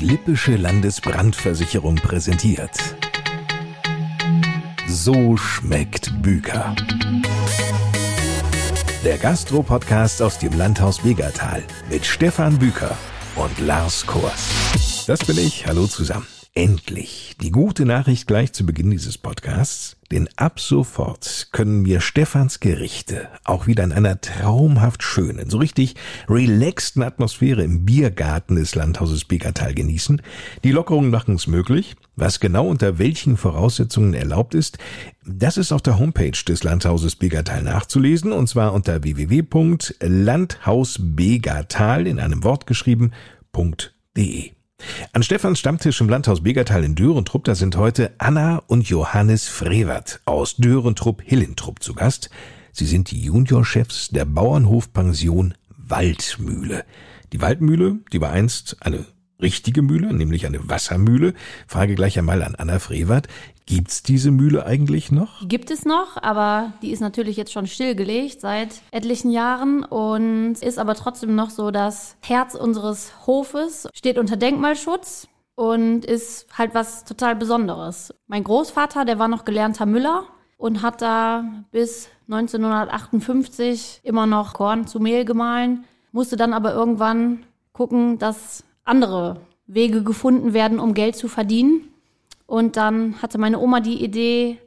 Die Lippische Landesbrandversicherung präsentiert. So schmeckt Büker. Der Gastro-Podcast aus dem Landhaus Begertal mit Stefan Büker und Lars Kors. Das bin ich. Hallo zusammen. Endlich die gute Nachricht gleich zu Beginn dieses Podcasts, denn ab sofort können wir Stefans Gerichte auch wieder in einer traumhaft schönen, so richtig relaxten Atmosphäre im Biergarten des Landhauses Begertal genießen. Die Lockerungen machen es möglich. Was genau unter welchen Voraussetzungen erlaubt ist, das ist auf der Homepage des Landhauses Begertal nachzulesen und zwar unter www.landhausbegertal in einem Wort geschrieben.de. An Stefans Stammtisch im Landhaus Begertal in Dörentrupp, da sind heute Anna und Johannes Frevert aus Dörentrupp-Hillentrupp zu Gast. Sie sind die Juniorchefs der Bauernhofpension Waldmühle. Die Waldmühle, die war einst eine richtige Mühle, nämlich eine Wassermühle. Frage gleich einmal an Anna Frevert. Gibt's diese Mühle eigentlich noch? Gibt es noch, aber die ist natürlich jetzt schon stillgelegt seit etlichen Jahren und ist aber trotzdem noch so das Herz unseres Hofes, steht unter Denkmalschutz und ist halt was total Besonderes. Mein Großvater, der war noch gelernter Müller und hat da bis 1958 immer noch Korn zu Mehl gemahlen, musste dann aber irgendwann gucken, dass andere Wege gefunden werden, um Geld zu verdienen. Und dann hatte meine Oma die Idee,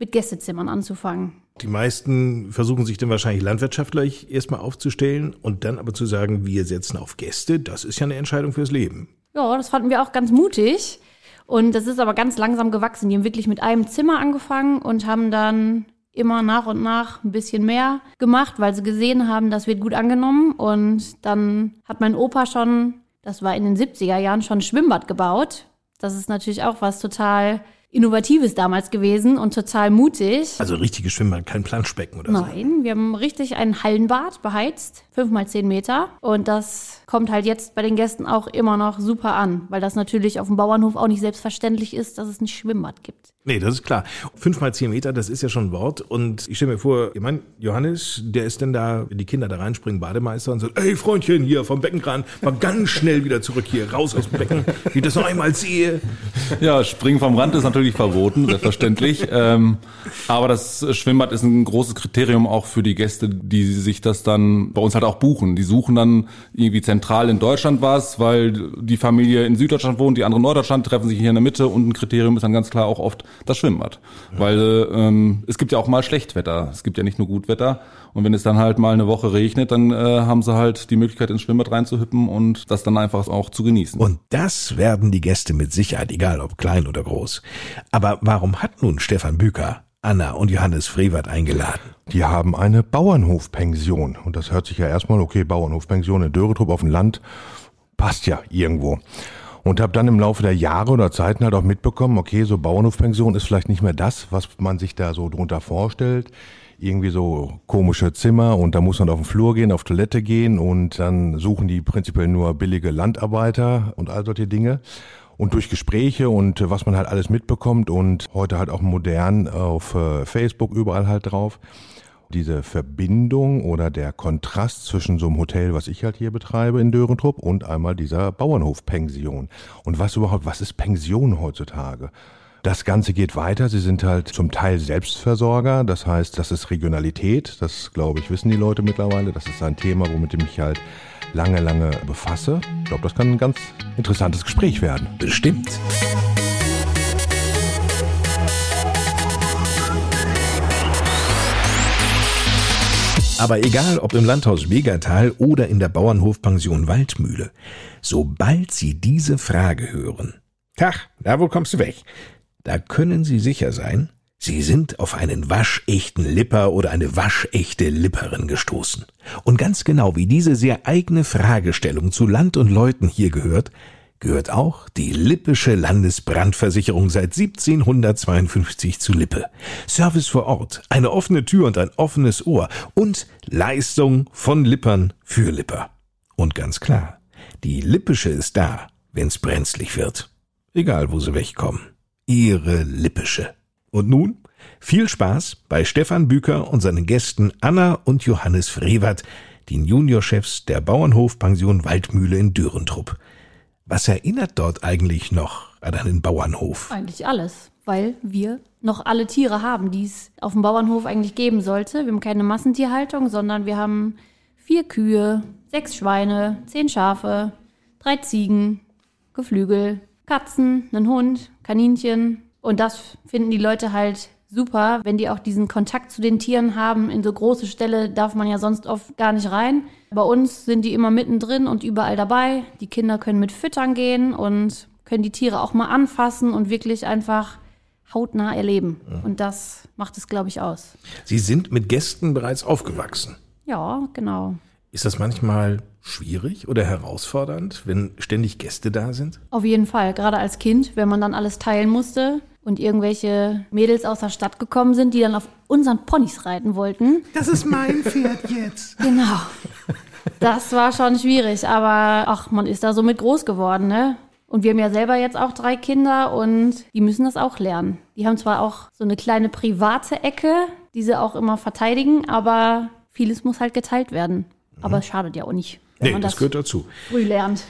mit Gästezimmern anzufangen. Die meisten versuchen sich dann wahrscheinlich landwirtschaftlich erstmal aufzustellen und dann aber zu sagen, wir setzen auf Gäste, das ist ja eine Entscheidung fürs Leben. Ja, das fanden wir auch ganz mutig. Und das ist aber ganz langsam gewachsen. Die haben wirklich mit einem Zimmer angefangen und haben dann immer nach und nach ein bisschen mehr gemacht, weil sie gesehen haben, das wird gut angenommen. Und dann hat mein Opa schon, das war in den 70er Jahren, schon ein Schwimmbad gebaut das ist natürlich auch was total Innovatives damals gewesen und total mutig. Also richtiges Schwimmbad, kein Planschbecken oder Nein, so? Nein, wir haben richtig ein Hallenbad beheizt, fünf mal zehn Meter. Und das kommt halt jetzt bei den Gästen auch immer noch super an, weil das natürlich auf dem Bauernhof auch nicht selbstverständlich ist, dass es ein Schwimmbad gibt. Nee, das ist klar. Fünf mal zehn Meter, das ist ja schon ein Wort. Und ich stelle mir vor, ich meine, Johannes, der ist denn da, wenn die Kinder da reinspringen, Bademeister und sagt, ey Freundchen, hier vom Beckenkran, mal ganz schnell wieder zurück hier, raus aus dem Becken, wie ich das noch einmal sehe. Ja, springen vom Rand ist natürlich verboten, selbstverständlich. ähm, aber das Schwimmbad ist ein großes Kriterium auch für die Gäste, die sich das dann bei uns halt auch buchen. Die suchen dann irgendwie zentral in Deutschland was, weil die Familie in Süddeutschland wohnt, die andere in Norddeutschland, treffen sich hier in der Mitte und ein Kriterium ist dann ganz klar auch oft das Schwimmbad. Ja. Weil ähm, es gibt ja auch mal Schlechtwetter. Es gibt ja nicht nur Gutwetter. Und wenn es dann halt mal eine Woche regnet, dann äh, haben sie halt die Möglichkeit, ins Schwimmbad reinzuhüppen und das dann einfach auch zu genießen. Und das werden die Gäste mit Sicherheit, egal ob klein oder groß. Aber warum hat nun Stefan Büker Anna und Johannes Frevert eingeladen? Die haben eine Bauernhofpension. Und das hört sich ja erstmal, okay, Bauernhofpension in Dörretrup auf dem Land, passt ja irgendwo. Und habe dann im Laufe der Jahre oder Zeiten halt auch mitbekommen, okay, so Bauernhofpension ist vielleicht nicht mehr das, was man sich da so drunter vorstellt. Irgendwie so komische Zimmer und da muss man auf den Flur gehen, auf Toilette gehen und dann suchen die prinzipiell nur billige Landarbeiter und all solche Dinge. Und durch Gespräche und was man halt alles mitbekommt und heute halt auch modern auf äh, Facebook überall halt drauf, diese Verbindung oder der Kontrast zwischen so einem Hotel, was ich halt hier betreibe in Dörentrupp und einmal dieser Bauernhofpension. Und was überhaupt, was ist Pension heutzutage? Das Ganze geht weiter. Sie sind halt zum Teil Selbstversorger. Das heißt, das ist Regionalität. Das, glaube ich, wissen die Leute mittlerweile. Das ist ein Thema, womit ich mich halt lange, lange befasse. Ich glaube, das kann ein ganz interessantes Gespräch werden. Bestimmt. Aber egal ob im Landhaus Wegertal oder in der Bauernhofpension Waldmühle, sobald Sie diese Frage hören, Tach, da wo kommst du weg? Da können Sie sicher sein, Sie sind auf einen waschechten Lipper oder eine waschechte Lipperin gestoßen. Und ganz genau wie diese sehr eigene Fragestellung zu Land und Leuten hier gehört, gehört auch die Lippische Landesbrandversicherung seit 1752 zu Lippe. Service vor Ort, eine offene Tür und ein offenes Ohr und Leistung von Lippern für Lipper. Und ganz klar, die Lippische ist da, wenn's brenzlig wird. Egal, wo sie wegkommen. Ihre Lippische. Und nun viel Spaß bei Stefan Büker und seinen Gästen Anna und Johannes Frevert, den Juniorchefs der Bauernhofpension Waldmühle in Dürentrupp. Was erinnert dort eigentlich noch an einen Bauernhof? Eigentlich alles, weil wir noch alle Tiere haben, die es auf dem Bauernhof eigentlich geben sollte. Wir haben keine Massentierhaltung, sondern wir haben vier Kühe, sechs Schweine, zehn Schafe, drei Ziegen, Geflügel, Katzen, einen Hund, Kaninchen. Und das finden die Leute halt super, wenn die auch diesen Kontakt zu den Tieren haben. In so große Ställe darf man ja sonst oft gar nicht rein. Bei uns sind die immer mittendrin und überall dabei. Die Kinder können mit füttern gehen und können die Tiere auch mal anfassen und wirklich einfach hautnah erleben. Und das macht es, glaube ich, aus. Sie sind mit Gästen bereits aufgewachsen. Ja, genau. Ist das manchmal schwierig oder herausfordernd, wenn ständig Gäste da sind? Auf jeden Fall, gerade als Kind, wenn man dann alles teilen musste und irgendwelche Mädels aus der Stadt gekommen sind, die dann auf unseren Ponys reiten wollten. Das ist mein Pferd jetzt. Genau. Das war schon schwierig, aber ach, man ist da so mit groß geworden, ne? Und wir haben ja selber jetzt auch drei Kinder und die müssen das auch lernen. Die haben zwar auch so eine kleine private Ecke, die sie auch immer verteidigen, aber vieles muss halt geteilt werden. Aber es schadet ja auch nicht, wenn Nee, man das das, gehört dazu. früh lernt.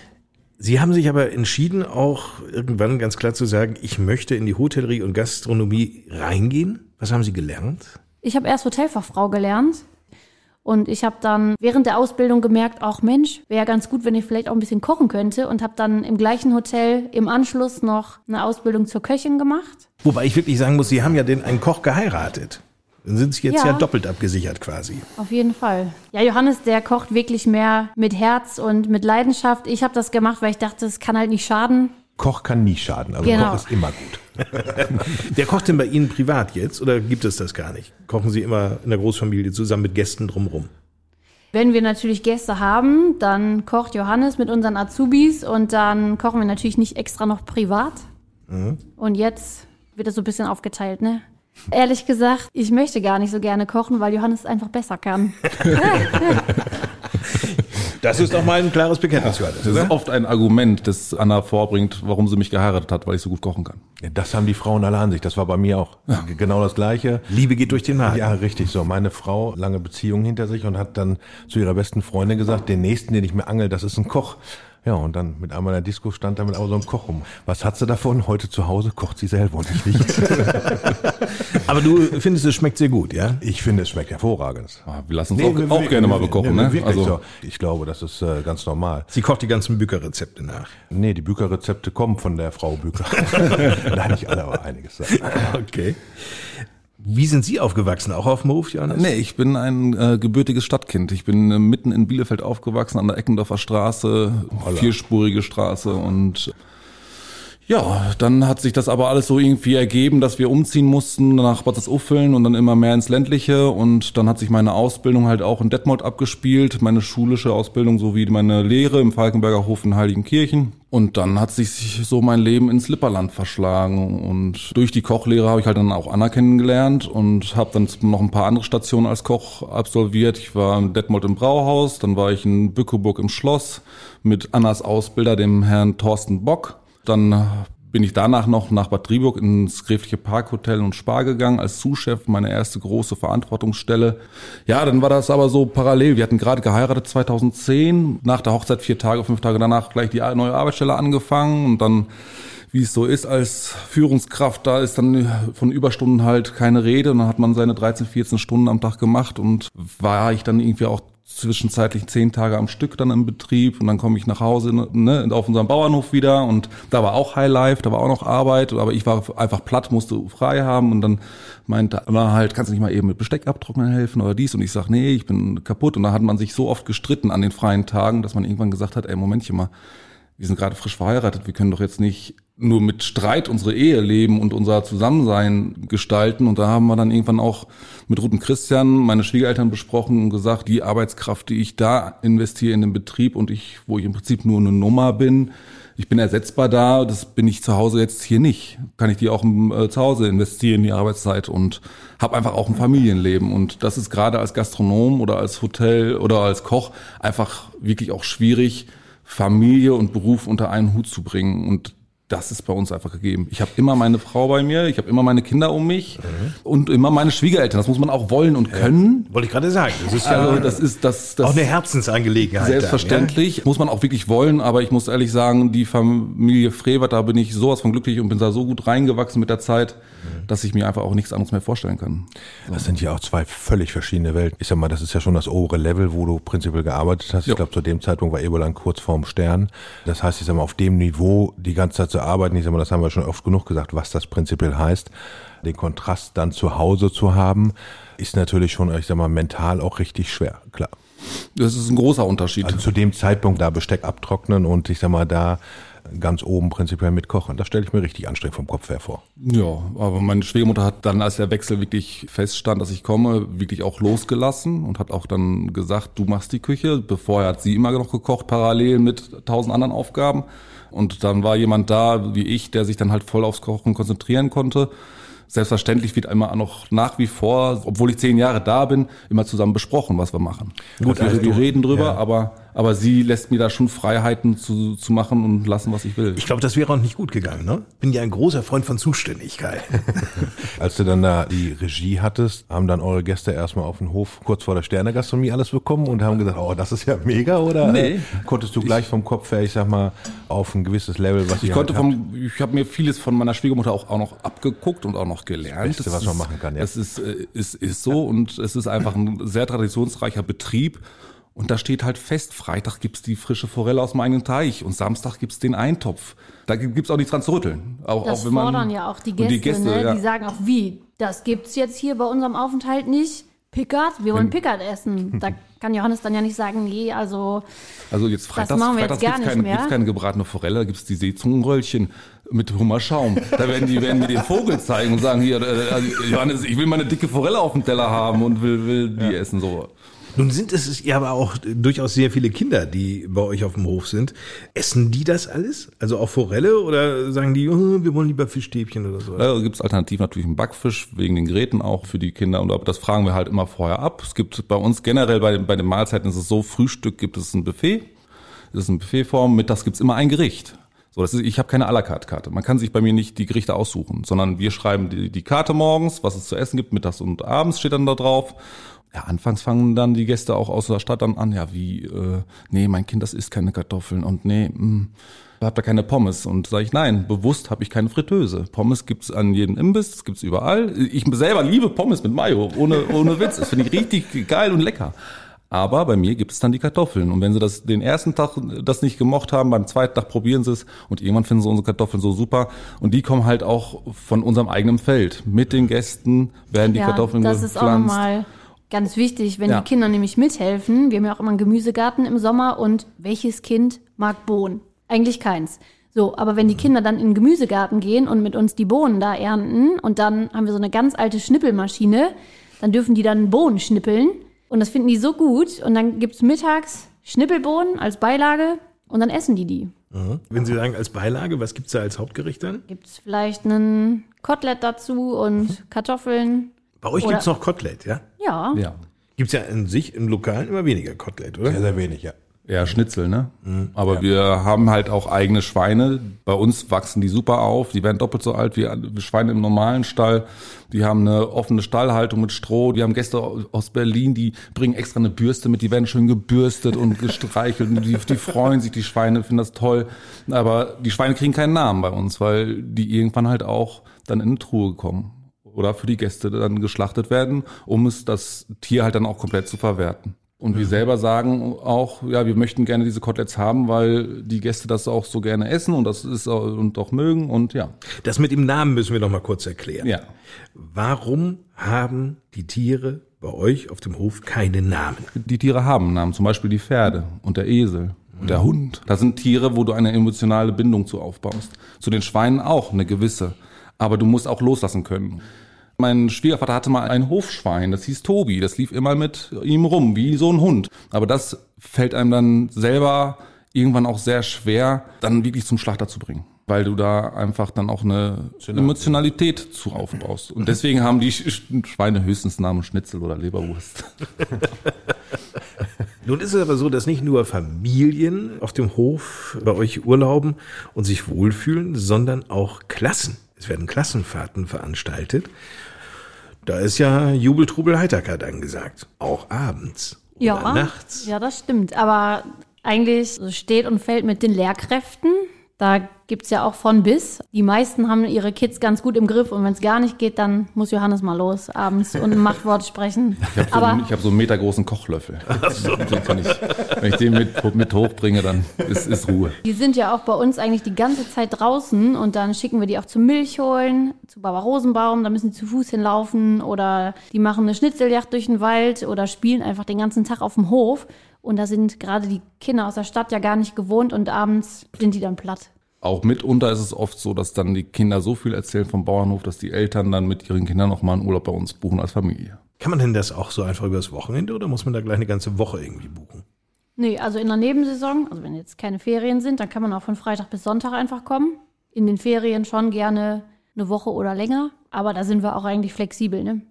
Sie haben sich aber entschieden, auch irgendwann ganz klar zu sagen, ich möchte in die Hotellerie und Gastronomie reingehen. Was haben Sie gelernt? Ich habe erst Hotelfachfrau gelernt und ich habe dann während der Ausbildung gemerkt, auch Mensch, wäre ganz gut, wenn ich vielleicht auch ein bisschen kochen könnte und habe dann im gleichen Hotel im Anschluss noch eine Ausbildung zur Köchin gemacht. Wobei ich wirklich sagen muss, Sie haben ja den einen Koch geheiratet. Dann sind Sie jetzt ja, Ja. doppelt abgesichert quasi. Auf jeden Fall. Ja, Johannes, der kocht wirklich mehr mit Herz und mit Leidenschaft. Ich habe das gemacht, weil ich dachte, es kann halt nicht schaden. Koch kann nie schaden, also Genau. Koch ist immer gut. Wer kocht denn bei Ihnen privat jetzt oder gibt es das gar nicht? Kochen Sie immer in der Großfamilie zusammen mit Gästen drumherum? Wenn wir natürlich Gäste haben, dann kocht Johannes mit unseren Azubis und dann kochen wir natürlich nicht extra noch privat. Und jetzt wird das so ein bisschen aufgeteilt, ne? Ehrlich gesagt, ich möchte gar nicht so gerne kochen, weil Johannes es einfach besser kann. Das ist doch mal ein klares Bekenntnis, Johannes, Das ist oft ein Argument, das Anna vorbringt, warum sie mich geheiratet hat, weil ich so gut kochen kann. Ja, Das haben die Frauen alle an sich. Das war bei mir auch genau das Gleiche. Liebe geht durch den Magen. Ja, richtig so. Meine Frau lange Beziehung hinter sich und hat dann zu ihrer besten Freundin gesagt, den nächsten, den ich mir angel, das ist ein Koch. Ja, und dann mit einmal in der Disco stand damit auch so ein Koch rum. Was hat sie davon? Heute zu Hause kocht sie selber und ich nicht. Aber du findest, es schmeckt sehr gut, ja? ich finde, es schmeckt hervorragend. Ah, Wir lassen uns auch, auch gerne mal bekochen, Nee, ne? Also, so. Ich glaube, das ist äh, ganz normal. Sie kocht die ganzen Büker-Rezepte nach. Nee, die Büker-Rezepte kommen von der Frau Büker. Nein, nicht alle, aber einiges. Okay. Wie sind Sie aufgewachsen? Auch auf dem Hof, Johannes? Nee, ich bin ein äh, gebürtiges Stadtkind. Ich bin äh, mitten in Bielefeld aufgewachsen, an der Eckendorfer Straße, vierspurige Straße und ja, dann hat sich das aber alles so irgendwie ergeben, dass wir umziehen mussten nach Bad Uffeln und dann immer mehr ins Ländliche und dann hat sich meine Ausbildung halt auch in Detmold abgespielt, meine schulische Ausbildung sowie meine Lehre im Falkenberger Hof in Heiligenkirchen und dann hat sich so mein Leben ins Lipperland verschlagen und durch die Kochlehre habe ich halt dann auch Anna kennengelernt und habe dann noch ein paar andere Stationen als Koch absolviert. Ich war in Detmold im Brauhaus, dann war ich in Bückeburg im Schloss mit Annas Ausbilder, dem Herrn Thorsten Bock. Dann bin ich danach noch nach Bad Driburg ins Gräfliche Parkhotel und Spar gegangen als Zuschef, meine erste große Verantwortungsstelle. Ja, dann war das aber so parallel. Wir hatten gerade geheiratet 2010, nach der Hochzeit vier Tage, fünf Tage danach gleich die neue Arbeitsstelle angefangen und dann wie es so ist als Führungskraft, da ist dann von Überstunden halt keine Rede und dann hat man seine 13, 14 Stunden am Tag gemacht und war ich dann irgendwie auch zwischenzeitlich zehn Tage am Stück dann im Betrieb und dann komme ich nach Hause ne, auf unserem Bauernhof wieder und da war auch Highlife, da war auch noch Arbeit, aber ich war einfach platt, musste frei haben und dann meinte Anna halt, kannst du nicht mal eben mit Besteck abtrocknen helfen oder dies? Und ich sag, nee, ich bin kaputt. Und da hat man sich so oft gestritten an den freien Tagen, dass man irgendwann gesagt hat, ey, Momentchen mal, wir sind gerade frisch verheiratet, wir können doch jetzt nicht nur mit Streit unsere Ehe leben und unser Zusammensein gestalten. Und da haben wir dann irgendwann auch mit Ruth und Christian, meine Schwiegereltern, besprochen und gesagt, die Arbeitskraft, die ich da investiere in den Betrieb und ich, wo ich im Prinzip nur eine Nummer bin, ich bin ersetzbar da, das bin ich zu Hause jetzt hier nicht. Kann ich die auch äh, zu Hause investieren, die Arbeitszeit und habe einfach auch ein Familienleben. Und das ist gerade als Gastronom oder als Hotel oder als Koch einfach wirklich auch schwierig, Familie und Beruf unter einen Hut zu bringen. Und das ist bei uns einfach gegeben. Ich habe immer meine Frau bei mir, ich habe immer meine Kinder um mich und immer meine Schwiegereltern. Das muss man auch wollen und können. Wollte ich gerade sagen. Das ist ja Also das ist das, das auch eine Herzensangelegenheit. Selbstverständlich, muss man auch wirklich wollen, aber ich muss ehrlich sagen, die Familie Frevert, da bin ich sowas von glücklich und bin da so gut reingewachsen mit der Zeit, dass ich mir einfach auch nichts anderes mehr vorstellen kann. Das sind ja auch zwei völlig verschiedene Welten. Ich sag mal, das ist ja schon das obere Level, wo du prinzipiell gearbeitet hast. Ja. Ich glaube, zu dem Zeitpunkt war Eberland kurz vorm Stern. Das heißt, ich sag mal, auf dem Niveau die ganze Zeit zu arbeiten, ich sag mal, das haben wir schon oft genug gesagt, was das prinzipiell heißt. Den Kontrast dann zu Hause zu haben, ist natürlich schon, ich sag mal, mental auch richtig schwer, klar. Das ist ein großer Unterschied. Also zu dem Zeitpunkt da Besteck abtrocknen und ich sag mal, da ganz oben prinzipiell mitkochen. Das stelle ich mir richtig anstrengend vom Kopf her vor. Ja, aber meine Schwiegermutter hat dann, als der Wechsel wirklich feststand, dass ich komme, wirklich auch losgelassen und hat auch dann gesagt, du machst die Küche. Bevorher hat sie immer noch gekocht, parallel mit tausend anderen Aufgaben. Und dann war jemand da, wie ich, der sich dann halt voll aufs Kochen konzentrieren konnte. Selbstverständlich wird immer noch nach wie vor, obwohl ich zehn Jahre da bin, immer zusammen besprochen, was wir machen. Gut, also wir reden drüber, ja. aber, aber sie lässt mir da schon Freiheiten zu, zu machen und lassen, was ich will. Ich glaube, das wäre auch nicht gut gegangen, ne? Bin ja ein großer Freund von Zuständigkeit. Als du dann da die Regie hattest, haben dann eure Gäste erstmal auf dem Hof kurz vor der Sternegastronomie alles bekommen und haben gesagt, oh, das ist ja mega, oder? Nee. Konntest du gleich vom Kopf her, ich sag mal, auf ein gewisses Level, was Ich konnte halt habt? vom, ich habe mir vieles von meiner Schwiegermutter auch, auch noch abgeguckt und auch noch gelernt. Das Beste, was man ist, machen kann, ja. Das ist, äh, ist, ist so und es ist einfach ein sehr traditionsreicher Betrieb. Und da steht halt fest, Freitag gibt's die frische Forelle aus dem eigenen Teich und Samstag gibt's den Eintopf. Da gibt's auch nichts dran zu rütteln. Auch, Das auch wenn man, fordern ja auch die und Gäste, die Gäste ne? ja. Die sagen auch, wie, das gibt's jetzt hier bei unserem Aufenthalt nicht. Pickard, wir wollen Pickard essen. Da kann Johannes dann ja nicht sagen, nee, also Also jetzt freitags, machen wir jetzt freitags gar gibt's nicht keine, mehr. gibt's keine gebratene Forelle, da gibt's die Seezungenröllchen mit Hummerschaum. Da werden die werden mir den Vogel zeigen und sagen, hier, äh, also, Johannes, ich will mal eine dicke Forelle auf dem Teller haben und will, will die essen. so. Nun sind es ja aber auch durchaus sehr viele Kinder, die bei euch auf dem Hof sind. Essen die das alles? Also auch Forelle oder sagen die, oh, wir wollen lieber Fischstäbchen oder so? Da gibt's alternativ natürlich einen Backfisch, wegen den Geräten auch für die Kinder. Und das fragen wir halt immer vorher ab. Es gibt bei uns generell bei, den- bei den Mahlzeiten ist es so, Frühstück gibt es ein Buffet. Das ist eine Buffetform. Mittags gibt's immer ein Gericht. So, das ist, ich habe keine à la carte Karte. Man kann sich bei mir nicht die Gerichte aussuchen, sondern wir schreiben die, die Karte morgens, was es zu essen gibt, mittags und abends steht dann da drauf. Ja, anfangs fangen dann die Gäste auch aus der Stadt dann an, ja, wie, äh, nee, mein Kind, das isst keine Kartoffeln und nee, mh, habt ihr keine Pommes? Und sage ich, nein, bewusst habe ich keine Fritteuse. Pommes gibt's an jedem Imbiss, das gibt's überall. Ich selber liebe Pommes mit Mayo, ohne, ohne Witz. Das finde ich richtig geil und lecker. Aber bei mir gibt es dann die Kartoffeln. Und wenn sie das den ersten Tag das nicht gemocht haben, beim zweiten Tag probieren sie es und irgendwann finden sie unsere Kartoffeln so super. Und die kommen halt auch von unserem eigenen Feld. Mit den Gästen werden die ja, Kartoffeln das ist auch gepflanzt. Ganz wichtig, wenn Ja. die Kinder nämlich mithelfen. Wir haben ja auch immer einen Gemüsegarten im Sommer und welches Kind mag Bohnen? Eigentlich keins. So, aber wenn die Mhm. Kinder dann in den Gemüsegarten gehen und mit uns die Bohnen da ernten und dann haben wir so eine ganz alte Schnippelmaschine, dann dürfen die dann Bohnen schnippeln und das finden die so gut und dann gibt's mittags Schnippelbohnen als Beilage und dann essen die die. Mhm. Wenn Sie sagen als Beilage, was gibt's da als Hauptgericht dann? Gibt's vielleicht einen Kotelett dazu und Kartoffeln. Bei euch Oder- gibt's noch Kotelett, ja? Ja. Ja. Gibt's ja in sich im Lokalen immer weniger Kotelett, oder? Sehr, sehr wenig, ja. Ja, Schnitzel, ne? Aber wir haben halt auch eigene Schweine. Bei uns wachsen die super auf. Die werden doppelt so alt wie Schweine im normalen Stall. Die haben eine offene Stallhaltung mit Stroh. Die haben Gäste aus Berlin, die bringen extra eine Bürste mit. Die werden schön gebürstet und gestreichelt. Und die, die freuen sich, die Schweine finden das toll. Aber die Schweine kriegen keinen Namen bei uns, weil die irgendwann halt auch dann in eine Truhe kommen. Oder für die Gäste dann geschlachtet werden, um es das Tier halt dann auch komplett zu verwerten. Und wir selber sagen auch, ja, wir möchten gerne diese Koteletts haben, weil die Gäste das auch so gerne essen und das ist auch, und auch mögen und ja. Das mit dem Namen müssen wir noch mal kurz erklären. Ja. Warum haben die Tiere bei euch auf dem Hof keine Namen? Die Tiere haben Namen, zum Beispiel die Pferde und der Esel und der Hund. Das sind Tiere, wo du eine emotionale Bindung zu aufbaust. Zu den Schweinen auch eine gewisse. Aber du musst auch loslassen können. Mein Schwiegervater hatte mal ein Hofschwein, das hieß Tobi. Das lief immer mit ihm rum, wie so ein Hund. Aber das fällt einem dann selber irgendwann auch sehr schwer, dann wirklich zum Schlachter zu bringen. Weil du da einfach dann auch eine Emotionalität zu aufbaust. Und deswegen haben die Sch- Schweine höchstens Namen Schnitzel oder Leberwurst. Nun ist es aber so, dass nicht nur Familien auf dem Hof bei euch urlauben und sich wohlfühlen, sondern auch Klassen. Es werden Klassenfahrten veranstaltet. Da ist ja Jubel, Trubel, Heiterkeit angesagt. Auch abends oder Ja, nachts. ja, das stimmt. Aber eigentlich steht und fällt mit den Lehrkräften. Da gibt's ja auch von bis. Die meisten haben ihre Kids ganz gut im Griff und wenn es gar nicht geht, dann muss Johannes mal los abends und ein Machtwort sprechen. Ich habe so, Aber einen- ich hab so einen metergroßen Kochlöffel. Kann ich, wenn ich den mit, mit hochbringe, dann ist, ist Ruhe. die sind ja auch bei uns eigentlich die ganze Zeit draußen und dann schicken wir die auch zum Milch holen, zu Baba Rosenbaum, da müssen die zu Fuß hinlaufen oder die machen eine Schnitzeljagd durch den Wald oder spielen einfach den ganzen Tag auf dem Hof. Und da sind gerade die Kinder aus der Stadt ja gar nicht gewohnt und abends sind die dann platt. Auch mitunter ist es oft so, dass dann die Kinder so viel erzählen vom Bauernhof, dass die Eltern dann mit ihren Kindern noch mal einen Urlaub bei uns buchen als Familie. Kann man denn das auch so einfach übers Wochenende oder muss man da gleich eine ganze Woche irgendwie buchen? Nee, also in der Nebensaison, also wenn jetzt keine Ferien sind, dann kann man auch von Freitag bis Sonntag einfach kommen. In den Ferien schon gerne eine Woche oder länger, aber da sind wir auch eigentlich flexibel, ne?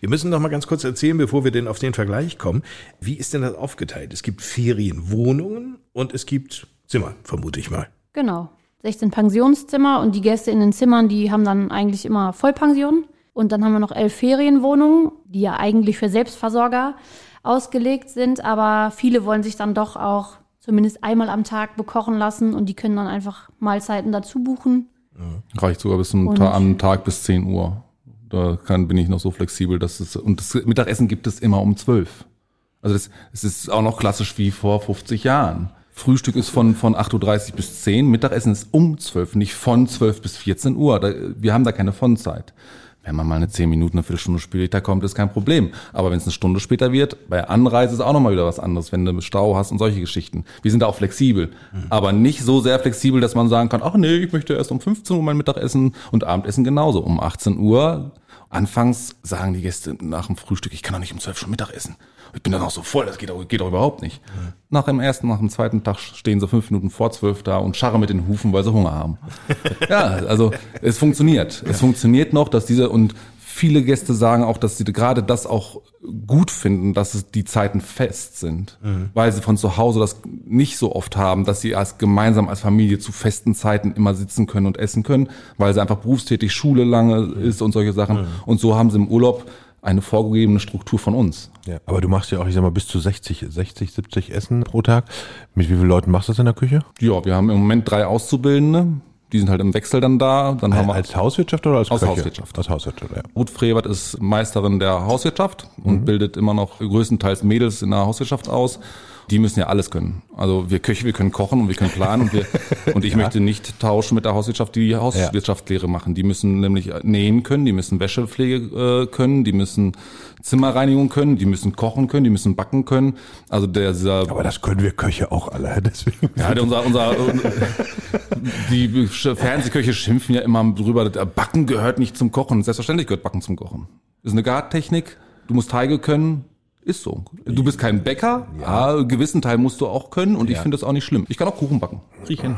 Wir müssen noch mal ganz kurz erzählen, bevor wir denn auf den Vergleich kommen. Wie ist denn das aufgeteilt? Es gibt Ferienwohnungen und es gibt Zimmer, vermute ich mal. Genau. 16 Pensionszimmer und die Gäste in den Zimmern, die haben dann eigentlich immer Vollpension. Und dann haben wir noch elf Ferienwohnungen, die ja eigentlich für Selbstversorger ausgelegt sind, aber viele wollen sich dann doch auch zumindest einmal am Tag bekochen lassen und die können dann einfach Mahlzeiten dazu buchen. Reicht sogar bis zum Ta am Tag bis 10 Uhr. Da kann, bin ich noch so flexibel, dass es, und das Mittagessen gibt es immer um 12. Also das, es ist auch noch klassisch wie vor 50 Jahren. Frühstück ist von, von 8.30 Uhr bis 10, Mittagessen ist um 12, nicht von 12 bis 14 Uhr. Da, wir haben da keine Vonzeit. Wenn man mal eine 10 Minuten, eine Viertelstunde später kommt, ist kein Problem. Aber wenn es eine Stunde später wird, bei Anreise ist auch nochmal wieder was anderes, wenn du Stau hast und solche Geschichten. Wir sind da auch flexibel. Aber nicht so sehr flexibel, dass man sagen kann, ach nee, ich möchte erst um 15 Uhr mein Mittagessen und Abendessen genauso. Um 18 Uhr. Anfangs sagen die Gäste nach dem Frühstück, ich kann doch nicht um 12 schon Mittag essen. Ich bin dann auch so voll, das geht doch, geht doch überhaupt nicht. Nach dem ersten, nach dem zweiten Tag stehen sie fünf Minuten vor zwölf da und scharren mit den Hufen, weil sie Hunger haben. ja, also es funktioniert. Es funktioniert noch, dass diese und viele Gäste sagen auch, dass sie gerade das auch gut finden, dass es die Zeiten fest sind, weil sie von zu Hause das nicht so oft haben, dass sie als gemeinsam als Familie zu festen Zeiten immer sitzen können und essen können, weil sie einfach berufstätig, Schule lange ist und solche Sachen. Und so haben sie im Urlaub eine vorgegebene Struktur von uns. Ja, aber du machst ja auch, ich sag mal, bis zu 60, 60, 70 Essen pro Tag. Mit wie vielen Leuten machst du das in der Küche? Ja, wir haben im Moment drei Auszubildende. Die sind halt im Wechsel dann da. Dann haben wir Als Hauswirtschaft oder als Aus Köche? Hauswirtschaft. Als Hauswirtschaft, ja. Ruth Frevert ist Meisterin der Hauswirtschaft und bildet immer noch größtenteils Mädels in der Hauswirtschaft aus. Die müssen ja alles können. Also wir Köche, wir können kochen und wir können planen und wir und ich möchte nicht tauschen mit der Hauswirtschaft, die die Hauswirtschaftslehre machen. Die müssen nämlich nähen können, die müssen Wäschepflege äh, können, die müssen Zimmerreinigung können, die müssen kochen können, die müssen backen können. Also der dieser Aber das können wir Köche auch alle, deswegen. ja, der- unser, unser, die Sch- Fernsehköche schimpfen ja immer drüber, dass Backen gehört nicht zum Kochen. Selbstverständlich gehört Backen zum Kochen. Ist eine Gartechnik. Du musst Teige können. Ist so. Du bist kein Bäcker. Ja, einen gewissen Teil musst du auch können und ich finde das auch nicht schlimm. Ich kann auch Kuchen backen. Krieg ich hin.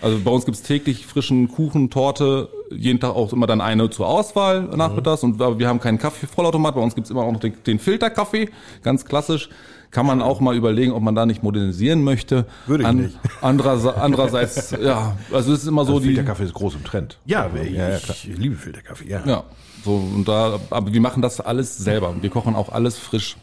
Also bei uns gibt's täglich frischen Kuchen, Torte, jeden Tag auch immer dann eine zur Auswahl nachmittags. Und aber wir haben keinen Kaffee Vollautomat, bei uns gibt's immer auch noch den, den Filterkaffee, ganz klassisch. Kann man auch mal überlegen, ob man da nicht modernisieren möchte. Würde ich nicht. Andererseits, andererseits, ja, also es ist immer so Also die, Filterkaffee ist groß im Trend. Ja, ich, ja, ich liebe Filterkaffee, ja. ja, so und da, aber wir machen das alles selber. Wir kochen auch alles frisch.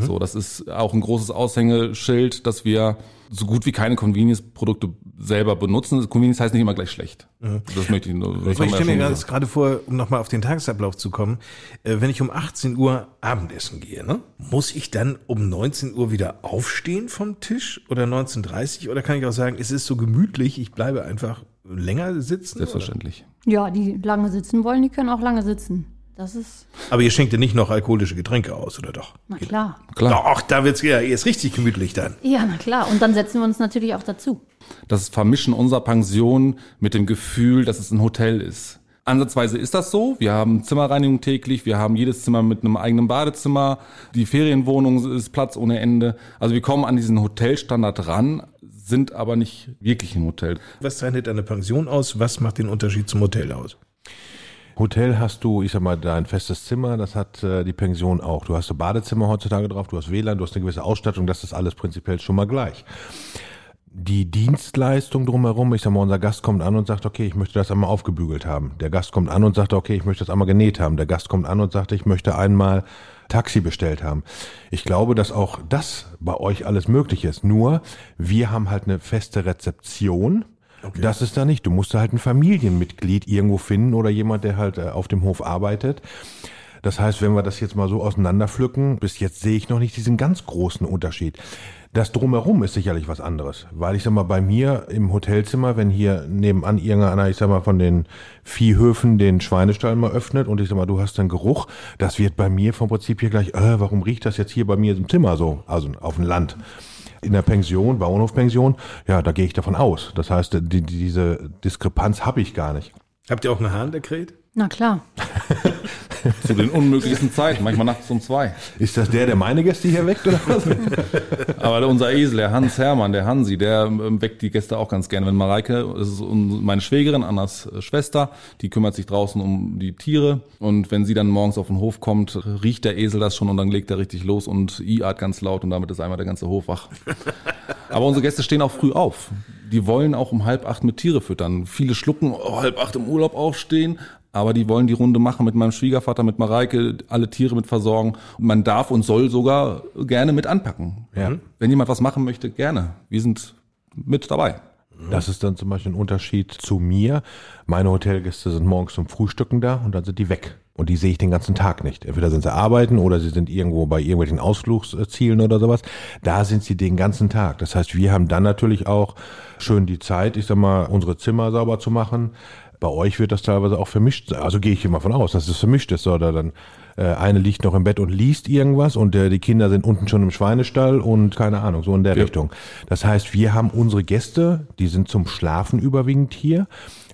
So, das ist auch ein großes Aushängeschild, dass wir so gut wie keine Convenience-Produkte selber benutzen. Convenience heißt nicht immer gleich schlecht. Das möchte ich nur. Haben ich wir stelle mir gerade- vor, um nochmal auf den Tagesablauf zu kommen, äh, wenn ich um 18 Uhr Abendessen gehe, ne? muss ich dann um 19 Uhr wieder aufstehen vom Tisch oder 19.30 Uhr oder kann ich auch sagen, es ist so gemütlich, ich bleibe einfach länger sitzen? Selbstverständlich. Ja, die lange sitzen wollen, die können auch lange sitzen. Das ist? Aber ihr schenkt ja nicht noch alkoholische Getränke aus, oder doch? na klar. Klar. Doch, da wird's ja erst richtig gemütlich dann. Ja, na klar. Und dann setzen wir uns natürlich auch dazu. Das Vermischen unserer Pension mit dem Gefühl, dass es ein Hotel ist. Ansatzweise ist das so. Wir haben Zimmerreinigung täglich, wir haben jedes Zimmer mit einem eigenen Badezimmer, die Ferienwohnung ist Platz ohne Ende. Also wir kommen an diesen Hotelstandard ran, sind aber nicht wirklich ein Hotel. Was zeichnet eine Pension aus? Was macht den Unterschied zum Hotel aus? Hotel hast du, ich sag mal, dein festes Zimmer, das hat äh, die Pension auch. Du hast ein Badezimmer heutzutage drauf, du hast WLAN, du hast eine gewisse Ausstattung, das ist alles prinzipiell schon mal gleich. Die Dienstleistung drumherum, ich sag mal, unser Gast kommt an und sagt, okay, ich möchte das einmal aufgebügelt haben. Der Gast kommt an und sagt, okay, ich möchte das einmal genäht haben. Der Gast kommt an und sagt, ich möchte einmal Taxi bestellt haben. Ich glaube, dass auch das bei euch alles möglich ist. Nur, wir haben halt eine feste Rezeption. Okay. Das ist da nicht. Du musst da halt ein Familienmitglied irgendwo finden oder jemand, der halt äh, auf dem Hof arbeitet. Das heißt, wenn wir das jetzt mal so auseinanderpflücken, bis jetzt sehe ich noch nicht diesen ganz großen Unterschied. Das drumherum ist sicherlich was anderes, weil ich sag mal, bei mir im Hotelzimmer, wenn hier nebenan irgendeiner, ich sag mal, von den Viehhöfen den Schweinestall mal öffnet und ich sag mal, du hast einen Geruch, das wird bei mir vom Prinzip hier gleich, äh, warum riecht das jetzt hier bei mir im Zimmer so, also auf dem Land. In der Pension, Bauernhofpension, ja, da gehe ich davon aus. Das heißt, die, diese Diskrepanz habe ich gar nicht. Habt ihr auch eine Harndekret? Na klar. Zu den unmöglichsten Zeiten, manchmal nachts um zwei. Ist das der, der meine Gäste hier weckt oder was? Aber unser Esel, der Hans Hermann, der Hansi, der ähm, weckt die Gäste auch ganz gerne. Wenn Mareike, das ist meine Schwägerin, Annas äh, Schwester, die kümmert sich draußen um die Tiere. Und wenn sie dann morgens auf den Hof kommt, riecht der Esel das schon und dann legt er richtig los und iart ganz laut und damit ist einmal der ganze Hof wach. Aber unsere Gäste stehen auch früh auf. Die wollen auch um halb acht mit Tiere füttern. Viele schlucken, oh, halb acht im Urlaub aufstehen, aber die wollen die Runde machen mit meinem Schwiegervater, mit Mareike, alle Tiere mit versorgen. Und man darf und soll sogar gerne mit anpacken. Ja. Wenn jemand was machen möchte, gerne. Wir sind mit dabei. Das ist dann zum Beispiel ein Unterschied zu mir. Meine Hotelgäste sind morgens zum Frühstücken da und dann sind die weg. Und die sehe ich den ganzen Tag nicht. Entweder sind sie arbeiten oder sie sind irgendwo bei irgendwelchen Ausflugszielen oder sowas. Da sind sie den ganzen Tag. Das heißt, wir haben dann natürlich auch schön die Zeit, ich sag mal, unsere Zimmer sauber zu machen. Bei euch wird das teilweise auch vermischt. Also gehe ich immer von aus, dass es vermischt ist. Oder dann äh, eine liegt noch im Bett und liest irgendwas und äh, die Kinder sind unten schon im Schweinestall und keine Ahnung, so in der ja. Richtung. Das heißt, wir haben unsere Gäste, die sind zum Schlafen überwiegend hier.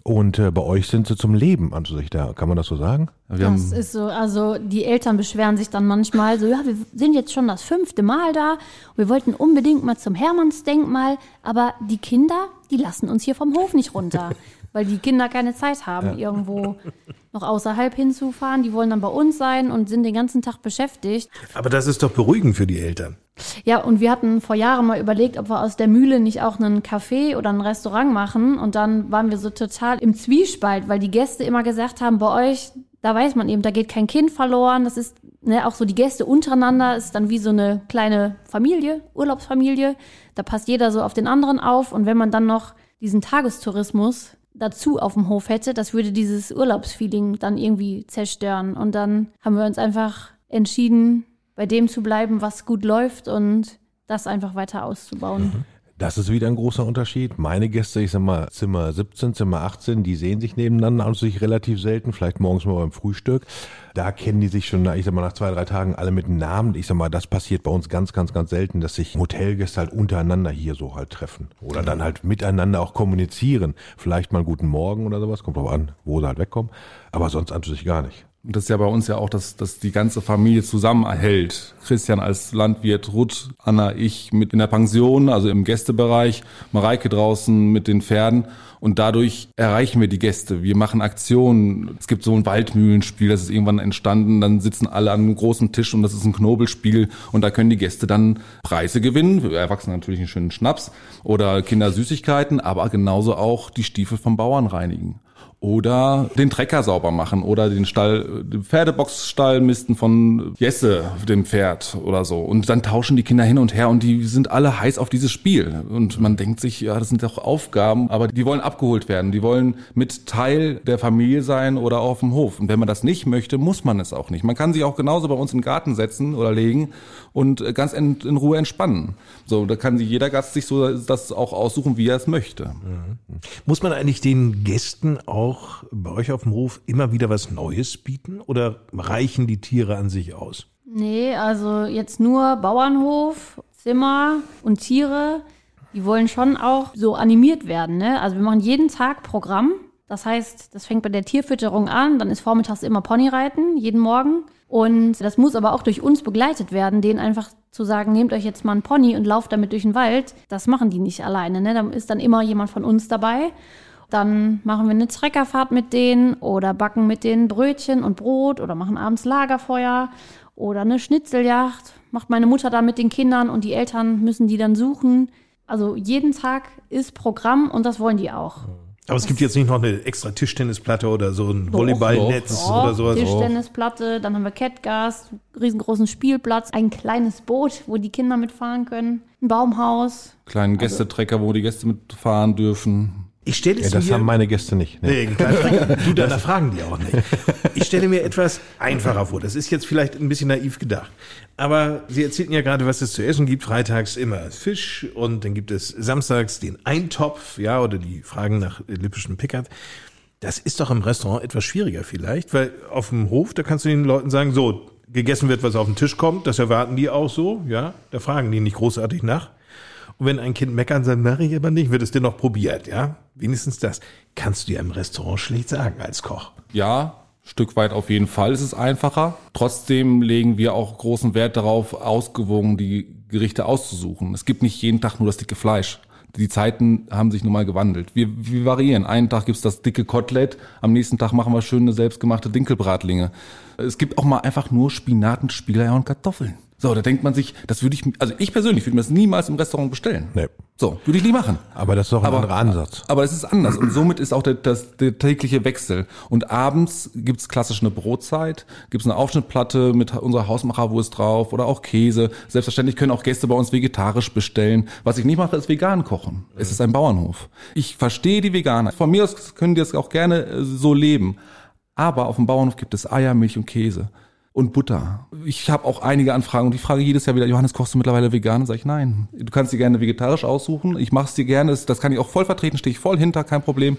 Und äh, bei euch sind sie zum Leben an sich da, kann man das so sagen? Wir das ist so, also die Eltern beschweren sich dann manchmal so, ja, wir sind jetzt schon das fünfte Mal da und wir wollten unbedingt mal zum Hermannsdenkmal, aber die Kinder, die lassen uns hier vom Hof nicht runter, weil die Kinder keine Zeit haben, ja. irgendwo noch außerhalb hinzufahren. Die wollen dann bei uns sein und sind den ganzen Tag beschäftigt. Aber das ist doch beruhigend für die Eltern. Ja, und wir hatten vor Jahren mal überlegt, ob wir aus der Mühle nicht auch einen Café oder ein Restaurant machen. Und dann waren wir so total im Zwiespalt, weil die Gäste immer gesagt haben, bei euch, da weiß man eben, da geht kein Kind verloren. Das ist ne, auch so die Gäste untereinander, ist dann wie so eine kleine Familie, Urlaubsfamilie. Da passt jeder so auf den anderen auf. Und wenn man dann noch diesen Tagestourismus dazu auf dem Hof hätte, das würde dieses Urlaubsfeeling dann irgendwie zerstören. Und dann haben wir uns einfach entschieden, bei dem zu bleiben, was gut läuft und das einfach weiter auszubauen. Mhm. Das ist wieder ein großer Unterschied. Meine Gäste, ich sag mal, Zimmer 17, Zimmer 18, die sehen sich nebeneinander an sich relativ selten, vielleicht morgens mal beim Frühstück. Da kennen die sich schon, ich sag mal, nach zwei, drei Tagen alle mit Namen. Ich sag mal, das passiert bei uns ganz, ganz, ganz selten, dass sich Hotelgäste halt untereinander hier so halt treffen. Oder dann halt miteinander auch kommunizieren. Vielleicht mal einen guten Morgen oder sowas, kommt drauf an, wo sie halt wegkommen. Aber sonst an sich gar nicht. Und das ist ja bei uns ja auch, dass, dass die ganze Familie zusammenhält. Christian als Landwirt, Ruth, Anna, ich mit in der Pension, also im Gästebereich, Mareike draußen mit den Pferden. Und dadurch erreichen wir die Gäste. Wir machen Aktionen. Es gibt so ein Waldmühlenspiel, das ist irgendwann entstanden. Dann sitzen alle an einem großen Tisch und das ist ein Knobelspiel. Und da können die Gäste dann Preise gewinnen. Erwachsene natürlich einen schönen Schnaps oder Kinder Süßigkeiten, aber genauso auch die Stiefel vom Bauern reinigen oder den Trecker sauber machen oder den Stall, den Pferdeboxstall misten von Jesse, dem Pferd oder so. Und dann tauschen die Kinder hin und her und die sind alle heiß auf dieses Spiel. Und man denkt sich, ja, das sind doch Aufgaben, aber die wollen abgeholt werden. Die wollen mit Teil der Familie sein oder auf dem Hof. Und wenn man das nicht möchte, muss man es auch nicht. Man kann sich auch genauso bei uns den Garten setzen oder legen und ganz in, in Ruhe entspannen. So, da kann sich jeder Gast sich so das auch aussuchen, wie er es möchte. Mhm. Muss man eigentlich den Gästen auch bei euch auf dem Hof immer wieder was Neues bieten oder reichen die Tiere an sich aus? Nee, also jetzt nur Bauernhof, Zimmer und Tiere, die wollen schon auch so animiert werden. Ne? Also wir machen jeden Tag Programm. Das heißt, das fängt bei der Tierfütterung an, dann ist vormittags immer Ponyreiten, jeden Morgen. Und das muss aber auch durch uns begleitet werden, denen einfach zu sagen, nehmt euch jetzt mal einen Pony und lauft damit durch den Wald. Das machen die nicht alleine. Ne? Da ist dann immer jemand von uns dabei. Dann machen wir eine Treckerfahrt mit denen oder backen mit denen Brötchen und Brot oder machen abends Lagerfeuer oder eine Schnitzeljagd. Macht meine Mutter da mit den Kindern und die Eltern müssen die dann suchen. Also jeden Tag ist Programm und das wollen die auch. Aber es gibt jetzt nicht noch eine extra Tischtennisplatte oder so ein Volleyballnetz oder sowas. Tischtennisplatte, dann haben wir Catgas, riesengroßen Spielplatz, ein kleines Boot, wo die Kinder mitfahren können, ein Baumhaus. Kleinen Gästetrecker, wo die Gäste mitfahren dürfen. Ich stelle Ja, es das mir haben meine Gäste nicht. Nee, kleinen Trecker. Du, da fragen die auch nicht. Ich stelle mir etwas einfacher vor. Das ist jetzt vielleicht ein bisschen naiv gedacht. Aber Sie erzählten ja gerade, was es zu essen gibt. Freitags immer Fisch und dann gibt es samstags den Eintopf, ja, oder die Fragen nach lippischen Pickard. Das ist doch im Restaurant etwas schwieriger vielleicht, weil auf dem Hof, da kannst du den Leuten sagen, so, gegessen wird, was auf den Tisch kommt, das erwarten die auch so, ja. Da fragen die nicht großartig nach. Und wenn ein Kind meckern sagt, mache ich aber nicht, wird es dir noch probiert, ja? Wenigstens das. Kannst du ja im Restaurant schlecht sagen als Koch. Ja, Stück weit auf jeden Fall ist es einfacher. Trotzdem legen wir auch großen Wert darauf, ausgewogen die Gerichte auszusuchen. Es gibt nicht jeden Tag nur das dicke Fleisch. Die Zeiten haben sich nun mal gewandelt. Wir, wir variieren. Einen Tag gibt's das dicke Kotelett, am nächsten Tag machen wir schöne selbstgemachte Dinkelbratlinge. Es gibt auch mal einfach nur Spinaten, Spieleier und Kartoffeln. So, da denkt man sich, das würde ich, also ich persönlich würde mir das niemals im Restaurant bestellen. Nee. So, würde ich nie machen. Aber das ist doch ein anderer Ansatz. Aber es ist anders und somit ist auch der, das, der tägliche Wechsel. Und abends gibt's klassisch eine Brotzeit, gibt's eine Aufschnittplatte mit unserer Hausmacherwurst drauf oder auch Käse. Selbstverständlich können auch Gäste bei uns vegetarisch bestellen. Was ich nicht mache, ist vegan kochen. Es ist ein Bauernhof. Ich verstehe die Veganer. Von mir aus können die das auch gerne äh, so leben. Aber auf dem Bauernhof gibt es Eier, Milch und Käse. Und Butter. Ich habe auch einige Anfragen und ich frage jedes Jahr wieder, Johannes, kochst du mittlerweile vegan? Sag ich, nein. Du kannst dir gerne vegetarisch aussuchen. Ich mache es dir gerne. Das kann ich auch voll vertreten, stehe ich voll hinter, kein Problem.